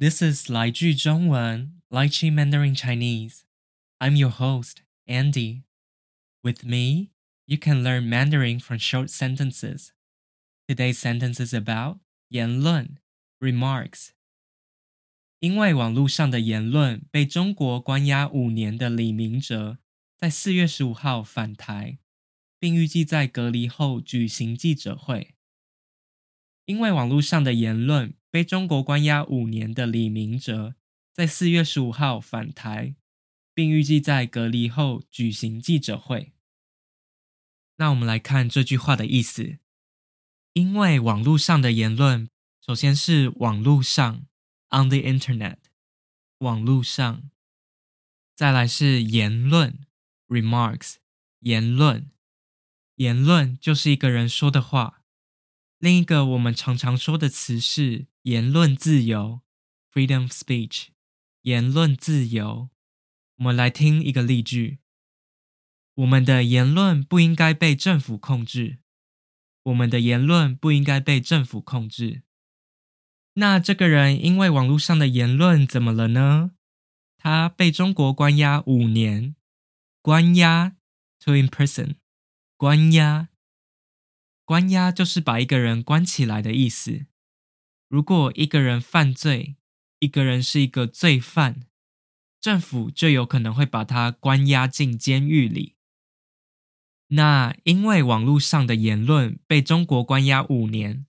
This is 来句中文 Lychee Mandarin Chinese. I'm your host, Andy. With me, you can learn Mandarin from short sentences. Today's sentence is about 言论 remarks. 因为网络上的言论被中国关押五年的李明哲，在四月十五号返台，并预计在隔离后举行记者会。因为网络上的言论 被中国关押五年的李明哲，在四月十五号返台，并预计在隔离后举行记者会。那我们来看这句话的意思：因为网络上的言论，首先是网络上 （on the internet），网络上；再来是言论 （remarks），言论，言论就是一个人说的话。另一个我们常常说的词是言论自由 （freedom of speech）。言论自由，我们来听一个例句：我们的言论不应该被政府控制。我们的言论不应该被政府控制。那这个人因为网络上的言论怎么了呢？他被中国关押五年，关押 （to imprison），关押。关押就是把一个人关起来的意思。如果一个人犯罪，一个人是一个罪犯，政府就有可能会把他关押进监狱里。那因为网络上的言论被中国关押五年，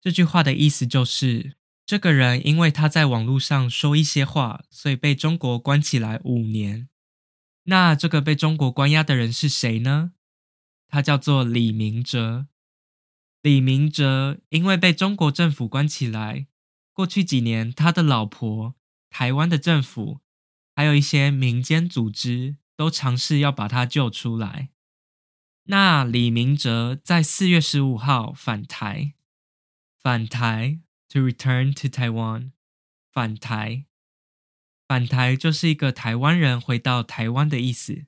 这句话的意思就是，这个人因为他在网络上说一些话，所以被中国关起来五年。那这个被中国关押的人是谁呢？他叫做李明哲。李明哲因为被中国政府关起来，过去几年，他的老婆、台湾的政府，还有一些民间组织，都尝试要把他救出来。那李明哲在四月十五号返台，返台 to return to Taiwan，返台，返台就是一个台湾人回到台湾的意思。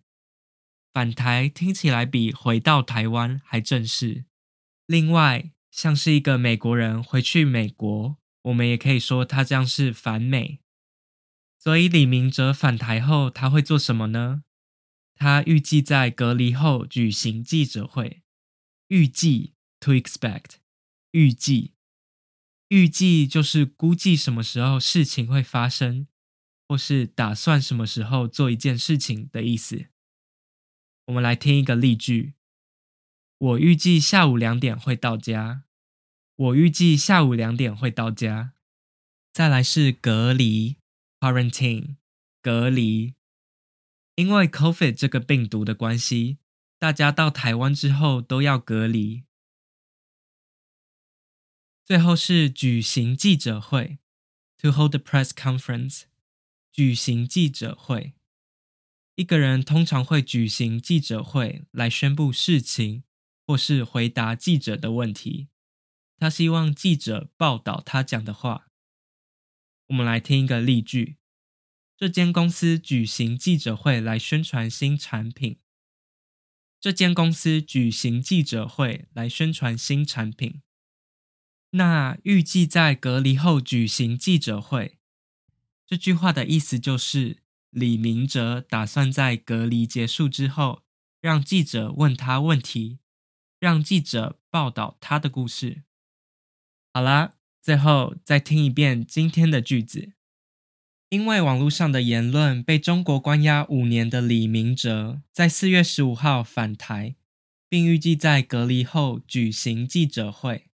返台听起来比回到台湾还正式。另外，像是一个美国人回去美国，我们也可以说他这样是反美。所以李明哲返台后，他会做什么呢？他预计在隔离后举行记者会。预计 to expect，预计，预计就是估计什么时候事情会发生，或是打算什么时候做一件事情的意思。我们来听一个例句。我预计下午两点会到家。我预计下午两点会到家。再来是隔离 （quarantine），隔离。因为 COVID 这个病毒的关系，大家到台湾之后都要隔离。最后是举行记者会 （to hold a press conference）。举行记者会，一个人通常会举行记者会来宣布事情。或是回答记者的问题，他希望记者报道他讲的话。我们来听一个例句：这间公司举行记者会来宣传新产品。这间公司举行记者会来宣传新产品。那预计在隔离后举行记者会。这句话的意思就是，李明哲打算在隔离结束之后，让记者问他问题。让记者报道他的故事。好啦，最后再听一遍今天的句子。因为网络上的言论被中国关押五年的李明哲，在四月十五号返台，并预计在隔离后举行记者会。